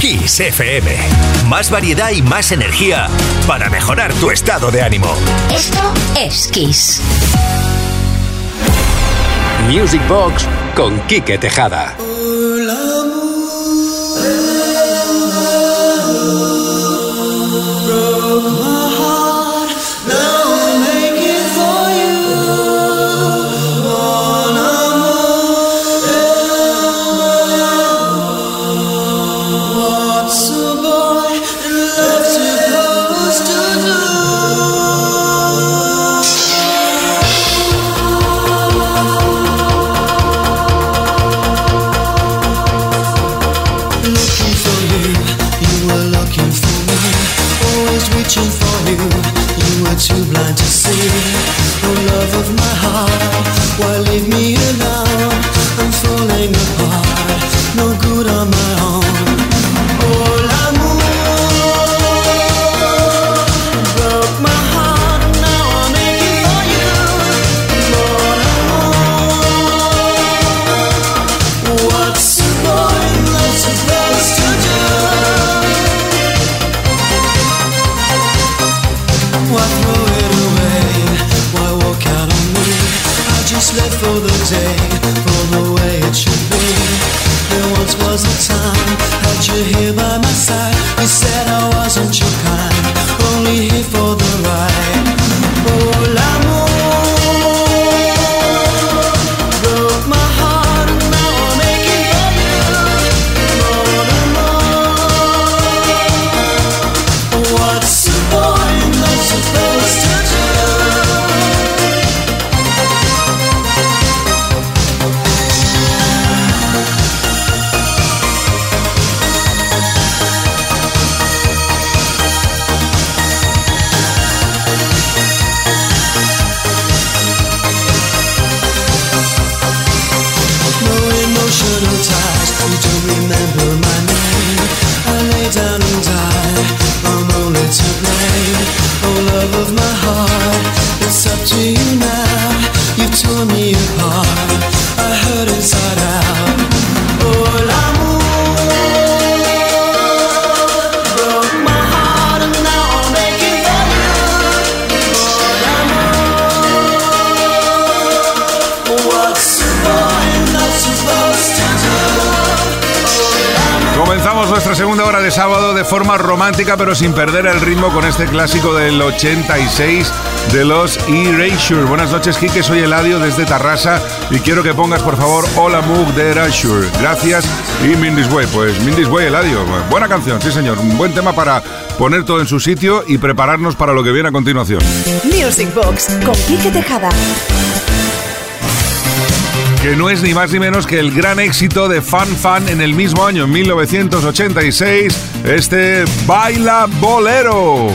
Kiss FM. Más variedad y más energía para mejorar tu estado de ánimo. Esto es Kiss. Music Box con Quique Tejada. Romántica pero sin perder el ritmo con este clásico del 86 de los Erasure. Buenas noches, Kike, soy Eladio desde Tarrasa y quiero que pongas por favor Hola Moog de Erasure. Gracias y Mindy's Way. Pues Mindy's Way, Eladio. Buena canción, sí señor. Un buen tema para poner todo en su sitio y prepararnos para lo que viene a continuación. Music Box con Kike Tejada que no es ni más ni menos que el gran éxito de Fan Fan en el mismo año, en 1986, este Baila Bolero.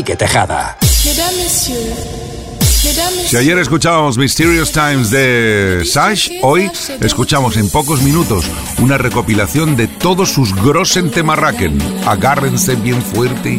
Quique Tejada. Si ayer escuchábamos Mysterious Times de Sash, hoy escuchamos en pocos minutos una recopilación de todos sus Grossen Temarraken. Agárrense bien fuerte.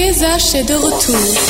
Eliezer est de retour.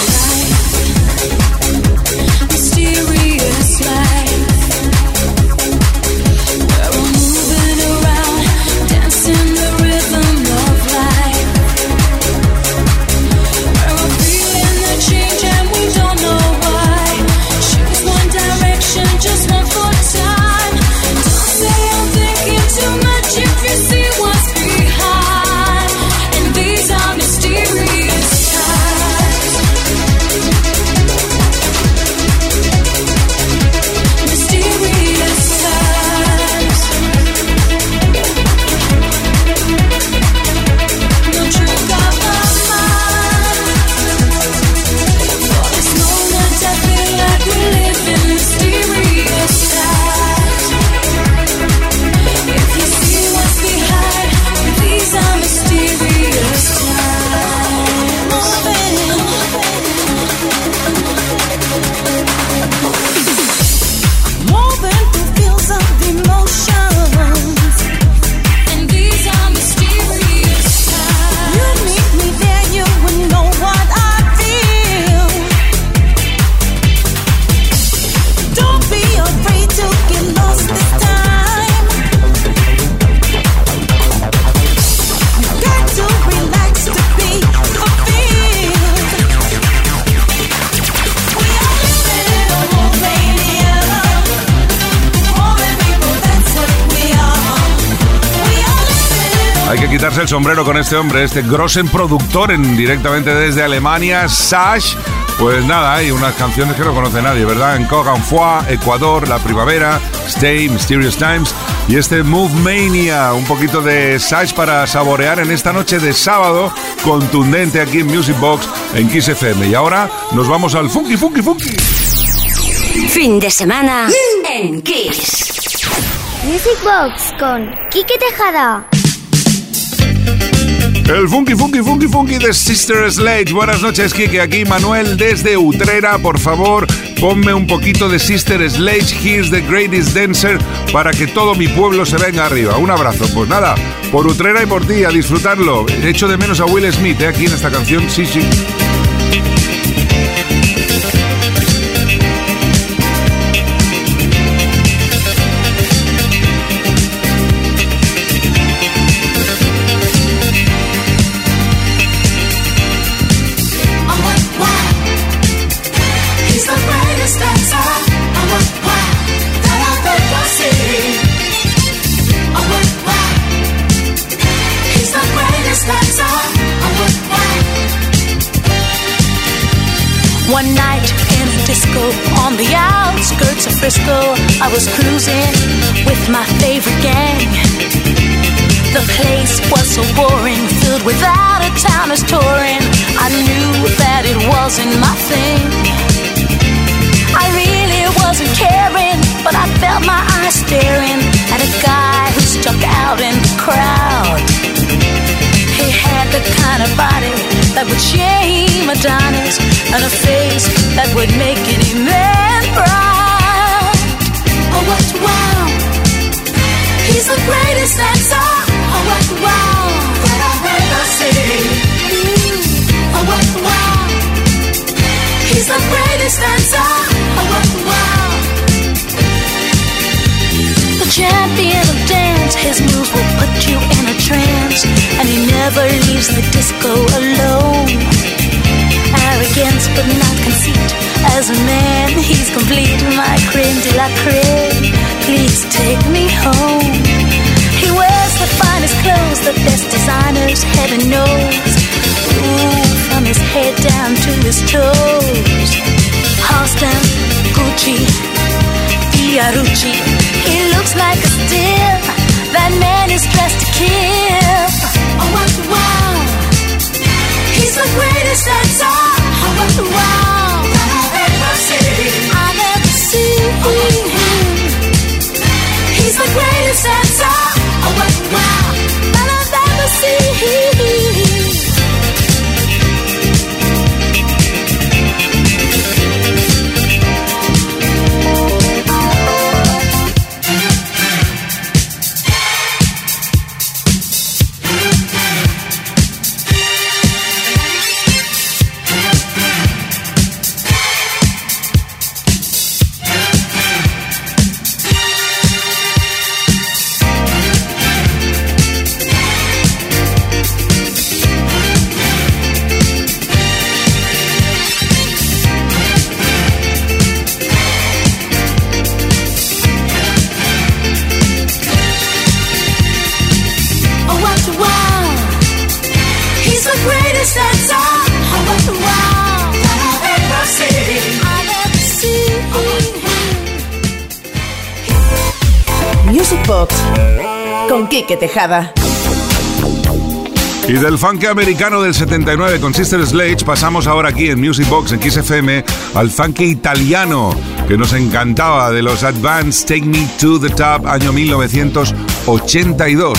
Sombrero con este hombre, este Grossen productor en, directamente desde Alemania, Sash. Pues nada, hay unas canciones que no conoce nadie, ¿verdad? En Cogan Foix, Ecuador, La Primavera, Stay, Mysterious Times y este Move Mania, un poquito de Sash para saborear en esta noche de sábado contundente aquí en Music Box en Kiss FM. Y ahora nos vamos al Funky Funky Funky. Fin de semana en Kiss. Music Box con Kike Tejada. El funky, funky, funky, funky de Sister Sledge. Buenas noches, Kike. Aquí Manuel desde Utrera. Por favor, ponme un poquito de Sister Sledge. Here's the greatest dancer para que todo mi pueblo se venga arriba. Un abrazo. Pues nada, por Utrera y por ti, a disfrutarlo. Echo de menos a Will Smith, ¿eh? aquí en esta canción. Sí, sí. One night in a disco on the outskirts of Frisco, I was cruising with my favorite gang. The place was so boring, filled without a towners touring. I knew that it wasn't my thing. I really wasn't caring, but I felt my eyes staring at a guy who stuck out in the crowd. He had the kind of body that would shame a Adonis and a face that would make any man proud. Oh, what wow! He's the greatest dancer. Oh, what wow! I've ever seen. Mm. Oh, what wow! He's the greatest dancer. Oh, what wow! Champion of dance, his moves will put you in a trance, and he never leaves the disco alone. Arrogance, but not conceit. As a man, he's complete. My creme de la creme. Please take me home. He wears the finest clothes, the best designers, heaven knows. Ooh, from his head down to his toes. Halston, Gucci, Fiorucci. He looks like a steal. That man is dressed to kill. Oh, what wow! He's the greatest dancer. Oh, what wow! Tejada. Y del funk americano del 79 con Sister Sledge pasamos ahora aquí en Music Box en Kiss FM al funk italiano que nos encantaba de los Advanced Take Me to the Top año 1982.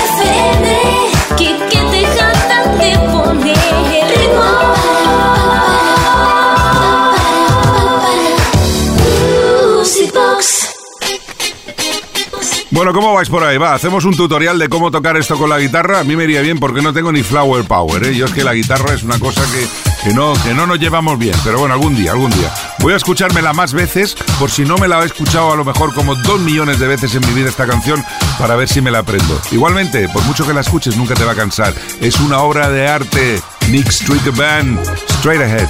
Bueno, ¿cómo vais por ahí? Va, hacemos un tutorial de cómo tocar esto con la guitarra. A mí me iría bien porque no tengo ni flower power, ¿eh? Yo es que la guitarra es una cosa que, que, no, que no nos llevamos bien. Pero bueno, algún día, algún día. Voy a escuchármela más veces, por si no me la he escuchado a lo mejor como dos millones de veces en mi vida esta canción, para ver si me la aprendo. Igualmente, por mucho que la escuches, nunca te va a cansar. Es una obra de arte. Nick Street Band, Straight Ahead.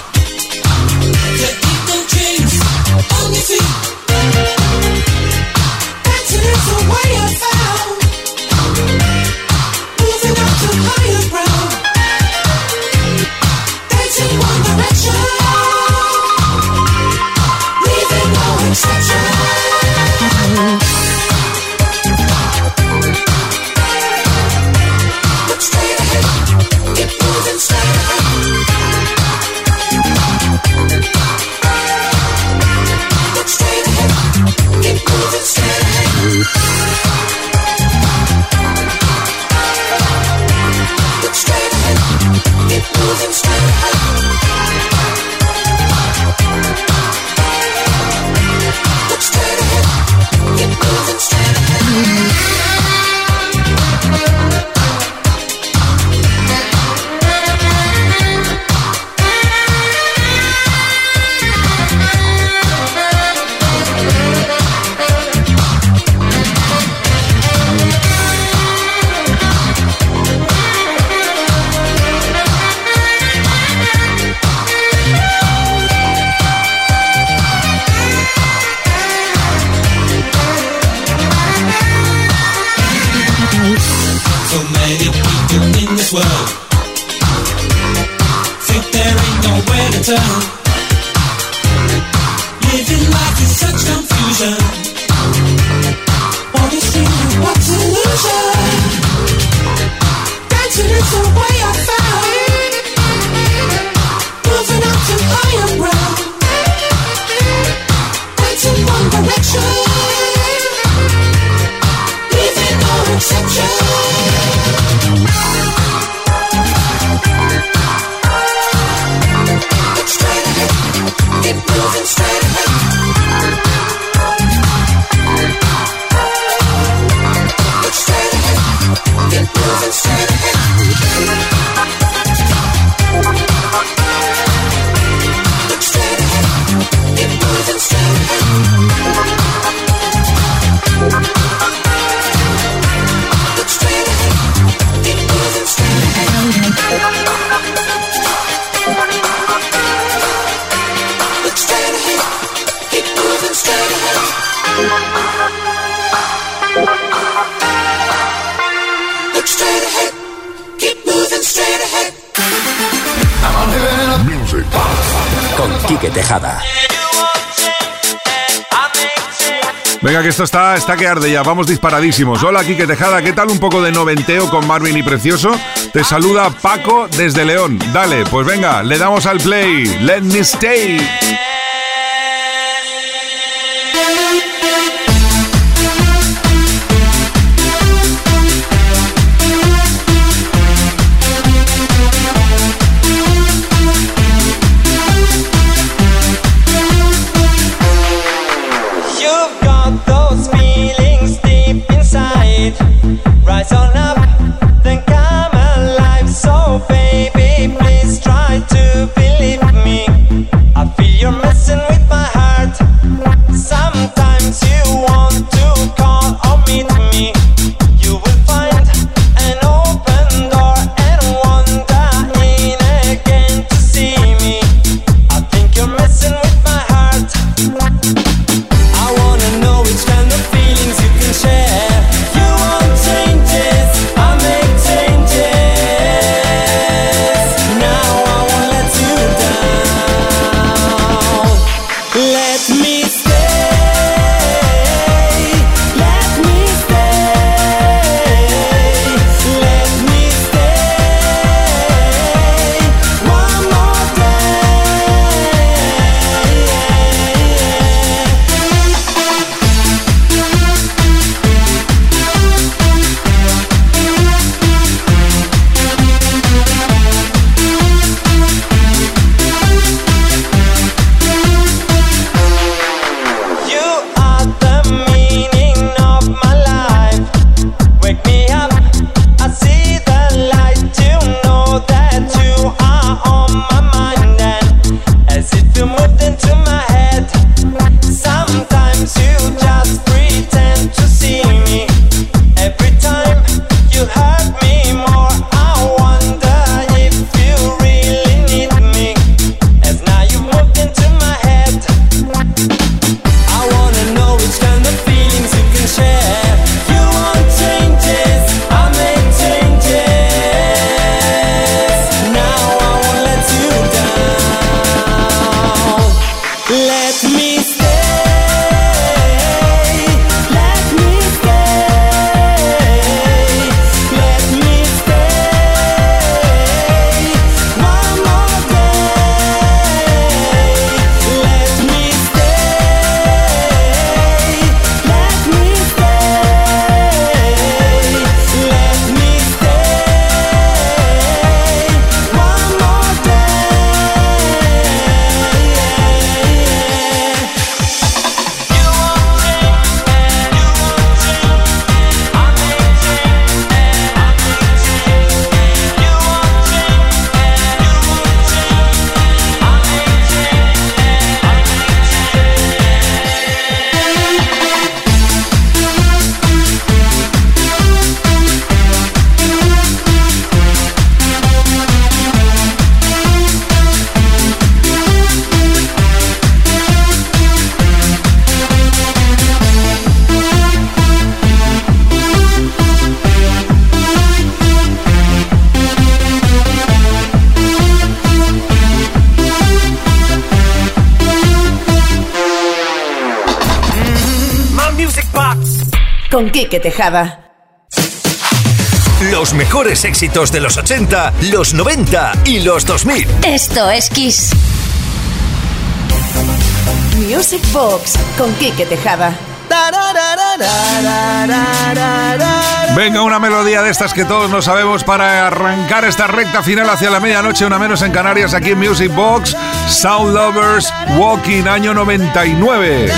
esto está, está que arde ya. Vamos disparadísimos. Hola, Quique Tejada. ¿Qué tal un poco de noventeo con Marvin y Precioso? Te saluda Paco desde León. Dale, pues venga, le damos al play. Let me stay. Tejada. Los mejores éxitos de los 80, los 90 y los 2000. Esto es Kiss. Music Box con Quique Tejada. Venga, una melodía de estas que todos no sabemos para arrancar esta recta final hacia la medianoche, una menos en Canarias, aquí en Music Box, Sound Lovers Walking, año 99.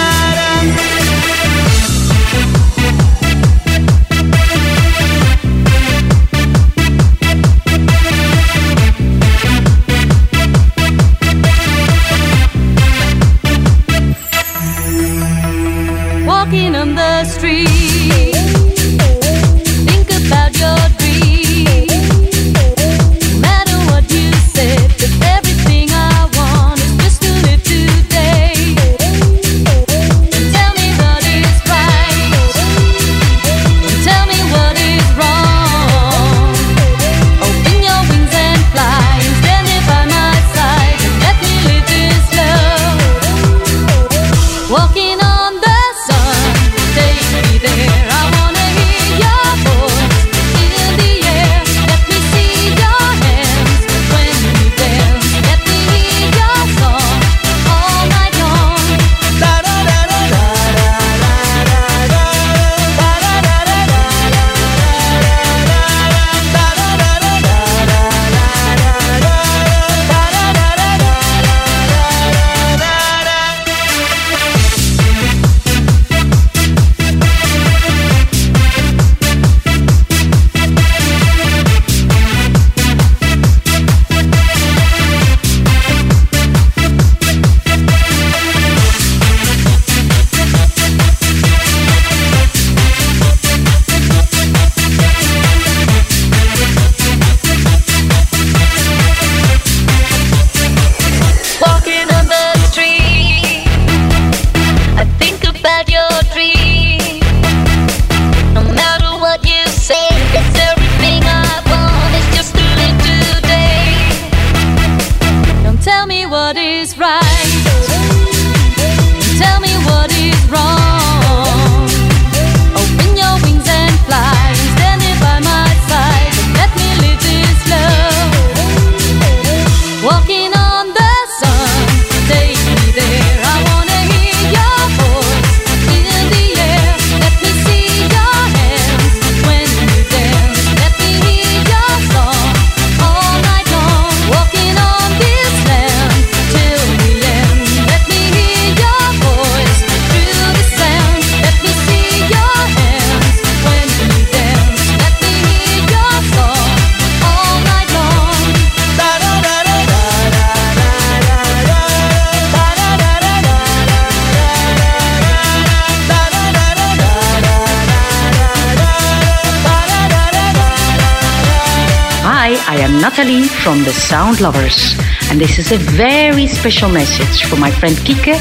a very special message for my friend Kike,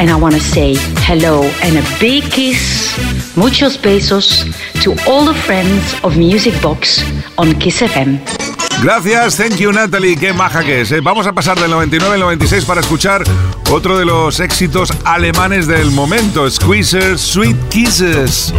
and I want to say hello and a big kiss, muchos besos, to all the friends of Music Box on Kiss FM. Gracias, thank you Natalie, qué maja que es. Eh. Vamos a pasar del 99 al 96 para escuchar otro de los éxitos alemanes del momento, Squeezer Sweet Kisses.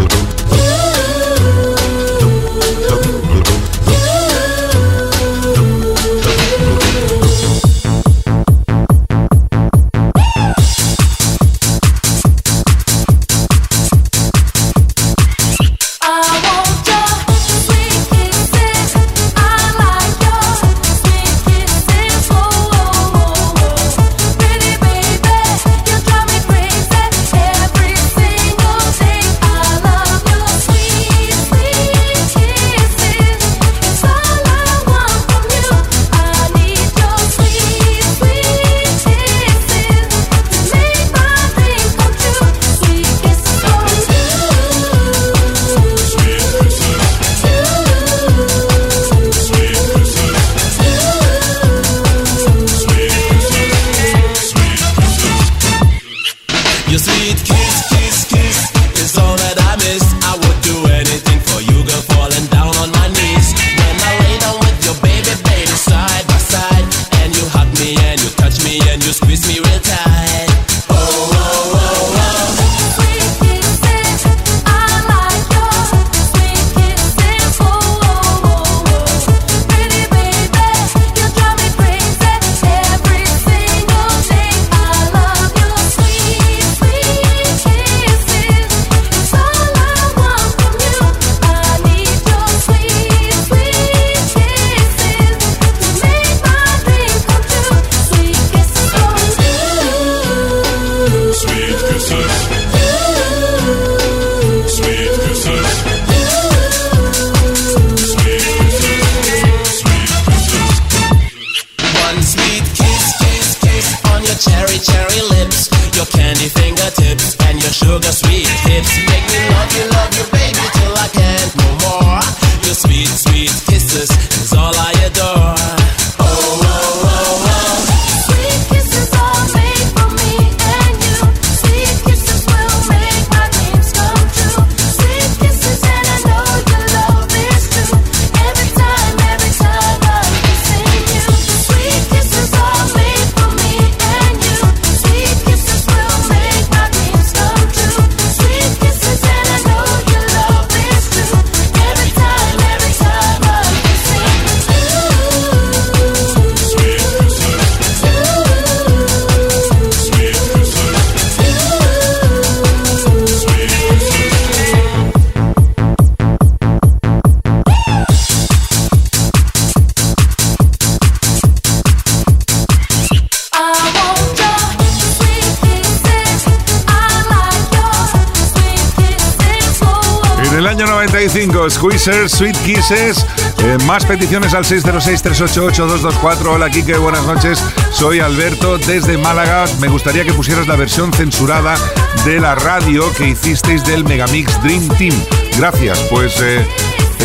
95, Squeezers, Sweet Kisses. Eh, más peticiones al 606-388-224. Hola, Kike, buenas noches. Soy Alberto desde Málaga. Me gustaría que pusieras la versión censurada de la radio que hicisteis del Megamix Dream Team. Gracias, pues eh,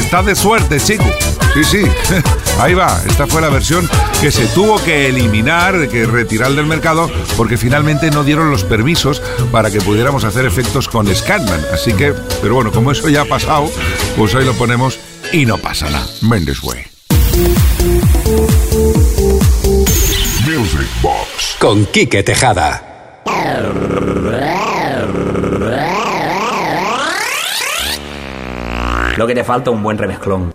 está de suerte, chico. Sí, sí, ahí va. Esta fue la versión que se tuvo que eliminar, que retirar del mercado, porque finalmente no dieron los permisos para que pudiéramos hacer efectos con Scatman. Así que, pero bueno, como eso ya ha pasado, pues ahí lo ponemos y no pasa nada. Mendes Way. Music Box con Quique Tejada. Lo que te falta un buen remezclón.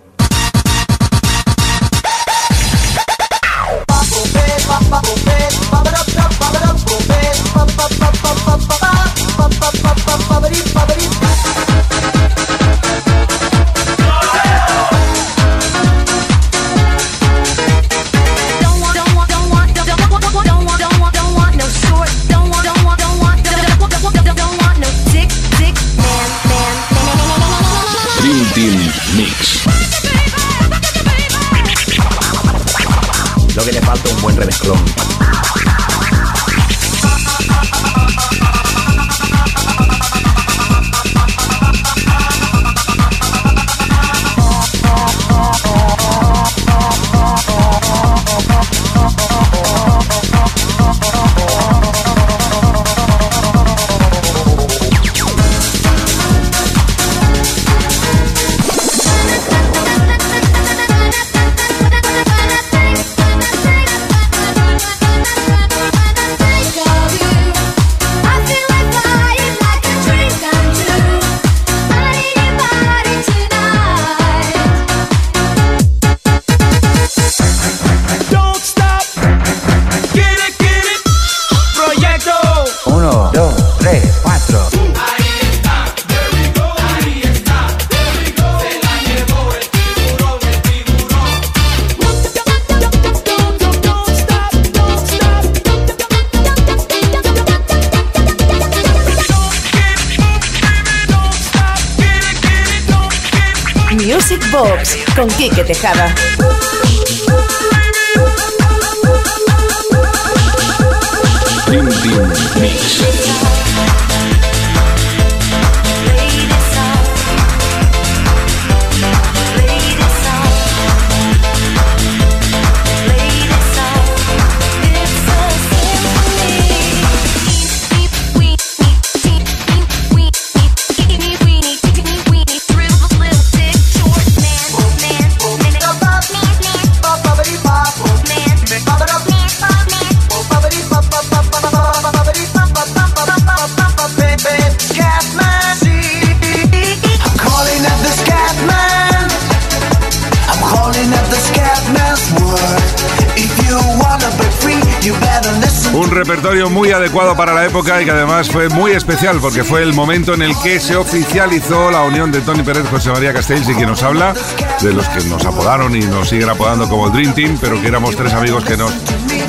Un repertorio muy adecuado para la época y que además fue muy especial porque fue el momento en el que se oficializó la unión de Tony Pérez, José María Castells y quien nos habla, de los que nos apodaron y nos siguen apodando como el Dream Team, pero que éramos tres amigos que nos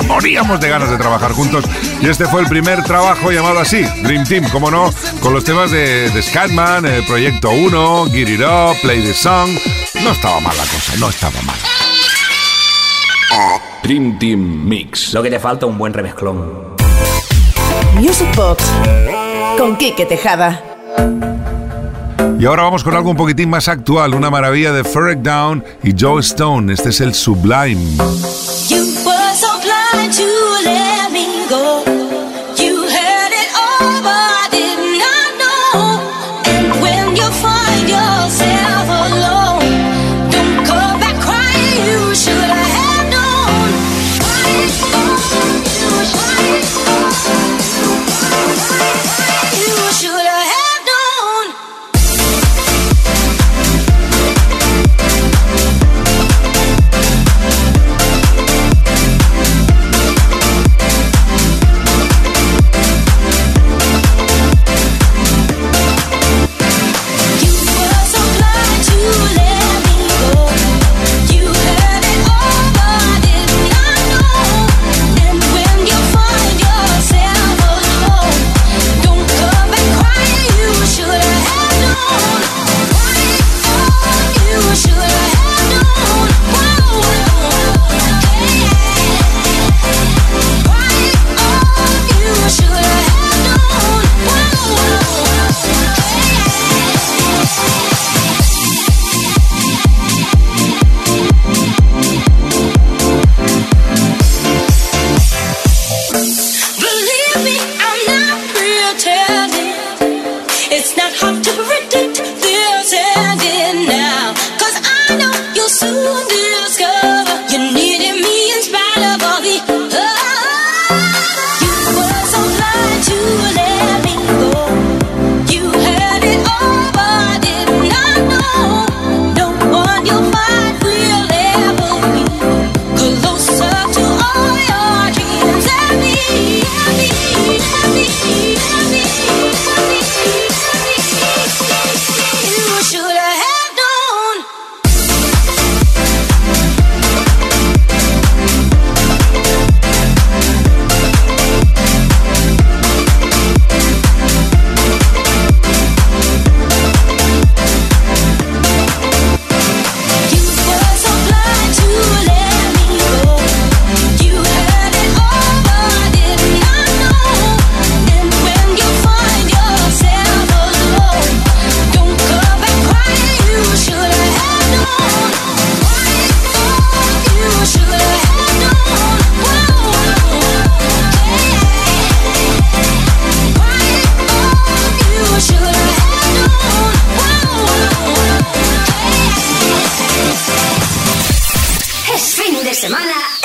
moríamos de ganas de trabajar juntos. Y este fue el primer trabajo llamado así, Dream Team, como no, con los temas de, de Scatman, el Proyecto 1, Get It Up, Play the Song. No estaba mal la cosa, no estaba mal. Dream Team Mix. Lo que te falta un buen remezclón. Music Box con Quique Tejada. Y ahora vamos con algo un poquitín más actual, una maravilla de Ferric Down y Joe Stone. Este es el Sublime. You were so blind to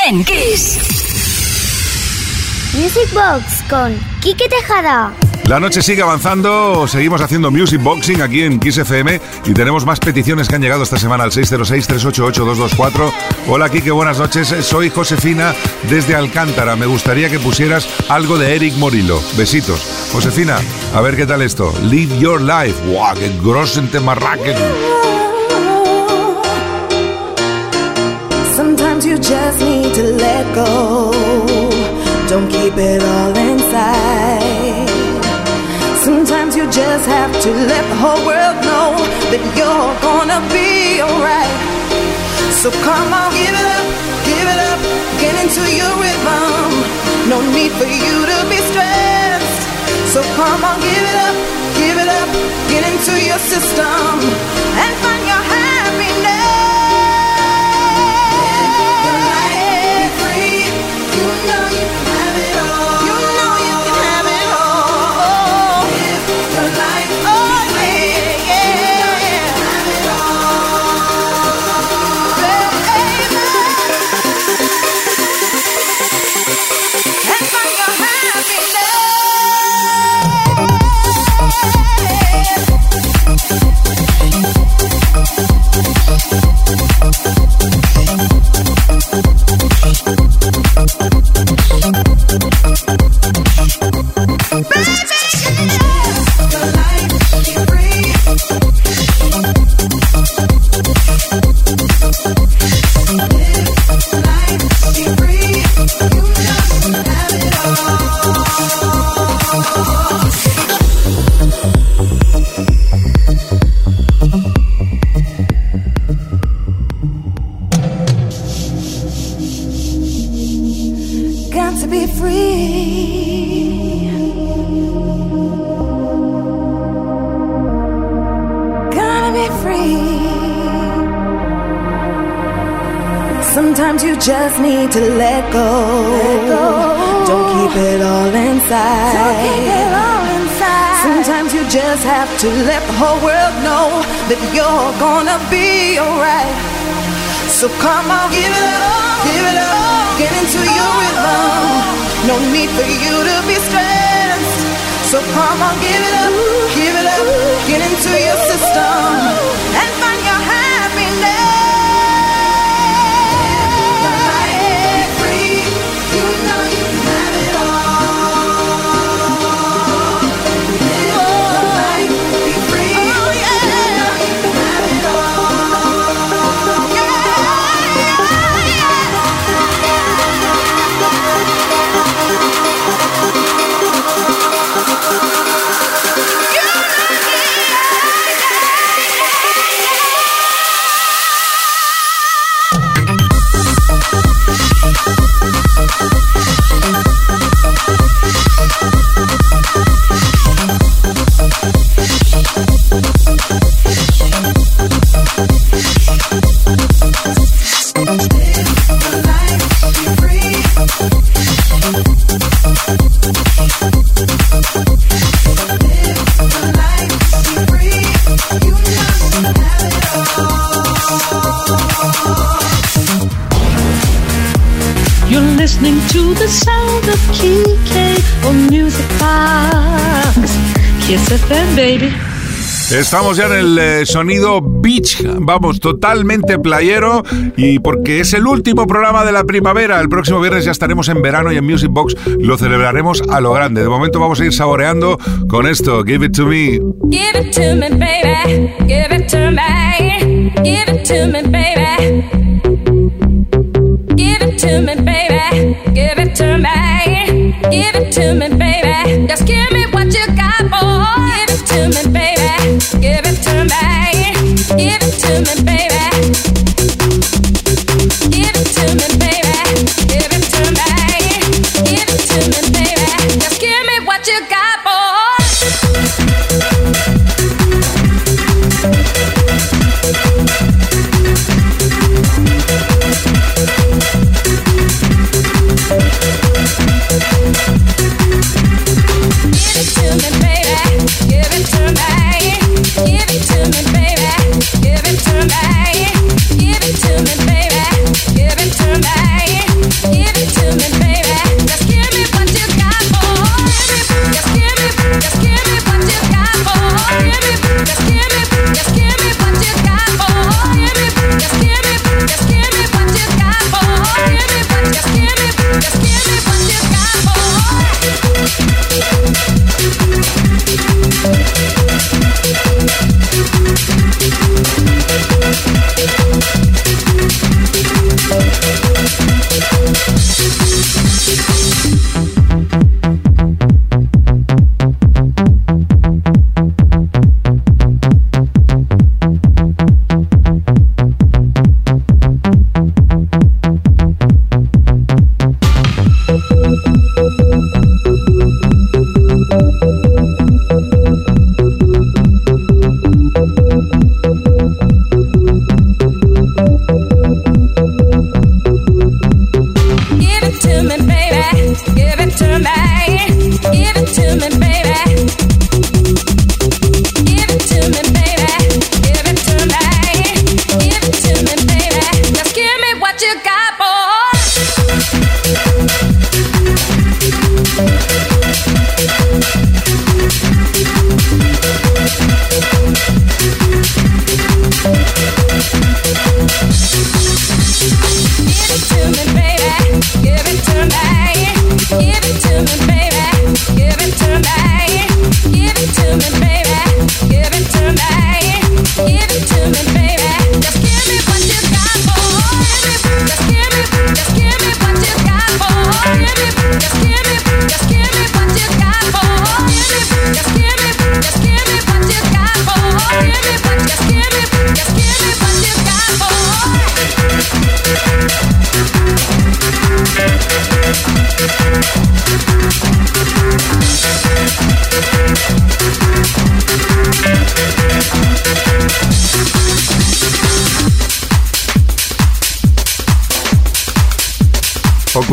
en Kiss. Music Box con Quique Tejada. La noche sigue avanzando, seguimos haciendo Music Boxing aquí en Kiss FM y tenemos más peticiones que han llegado esta semana al 606-388-224. Hola Kike, buenas noches, soy Josefina desde Alcántara. Me gustaría que pusieras algo de Eric Morillo. Besitos. Josefina, a ver qué tal esto. Live Your Life. ¡Wow! ¡Qué grosso en Temarraquen! Sometimes you just need to let go. Don't keep it all inside. Sometimes you just have to let the whole world know that you're gonna be alright. So come on, give it up, give it up, get into your rhythm. No need for you to be stressed. So come on, give it up, give it up, get into your system and find your happiness. To let the whole world know that you're gonna be alright. So come on, give it up, give it up, get into your rhythm. No need for you to be stressed. So come on, give it up, give it up, get into your system FM, baby. Estamos ya en el eh, sonido beach, vamos, totalmente playero y porque es el último programa de la primavera. El próximo viernes ya estaremos en verano y en Music Box lo celebraremos a lo grande. De momento vamos a ir saboreando con esto, Give It To Me. Give it to me, baby. Give it to me. Give it to me, baby. Give it to me, baby. Give it to me. Give it to me, baby.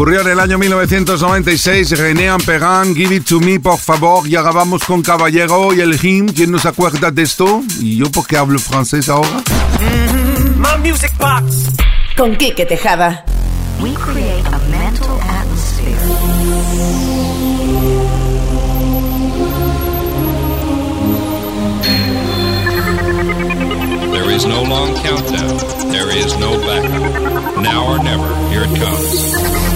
Ocurrió en el año 1996, René Amperin, Give It To Me, por favor. Y ahora vamos con Caballero y el him. ¿Quién nos acuerda de esto? ¿Y yo por qué hablo francés ahora? My Music Box. Con Quique Tejada. We create a mental atmosphere. There is no long countdown. There is no backup. Now or never, here it comes.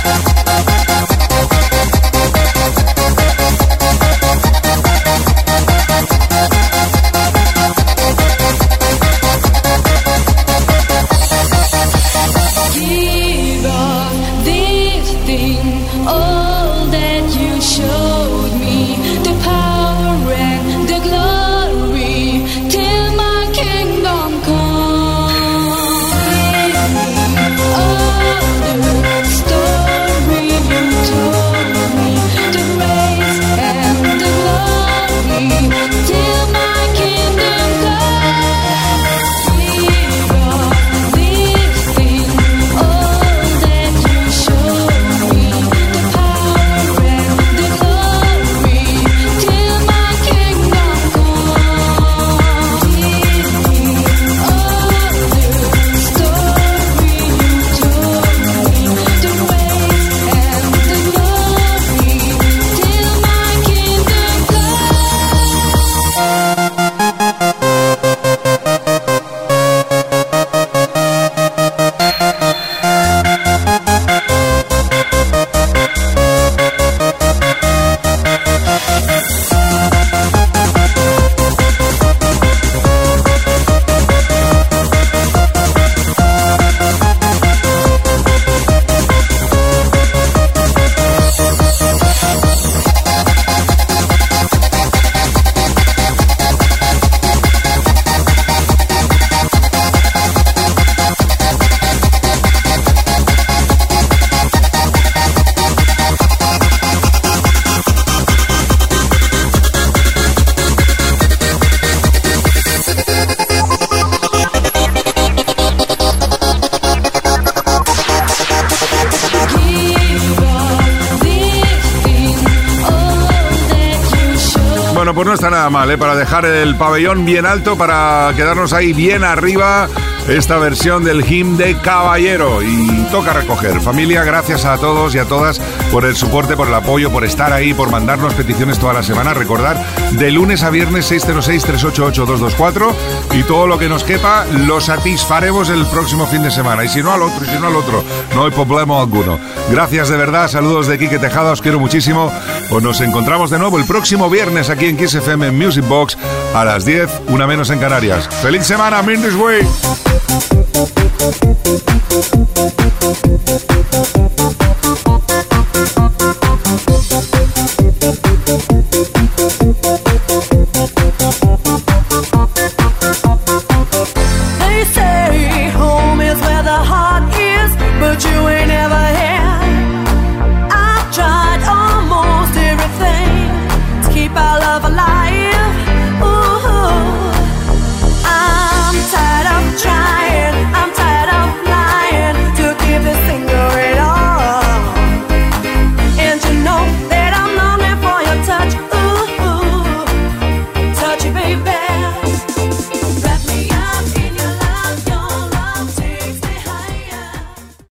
pues no está nada mal, ¿eh? Para dejar el pabellón bien alto, para quedarnos ahí bien arriba, esta versión del himn de Caballero. Y toca recoger. Familia, gracias a todos y a todas por el soporte, por el apoyo, por estar ahí, por mandarnos peticiones toda la semana. Recordar, de lunes a viernes 606-388-224 y todo lo que nos quepa lo satisfaremos el próximo fin de semana. Y si no al otro, y si no al otro, no hay problema alguno. Gracias de verdad, saludos de Quique Tejada, os quiero muchísimo. Pues nos encontramos de nuevo el próximo viernes aquí en Kiss FM en Music Box a las 10, una menos en Canarias. ¡Feliz semana, Mindis Way!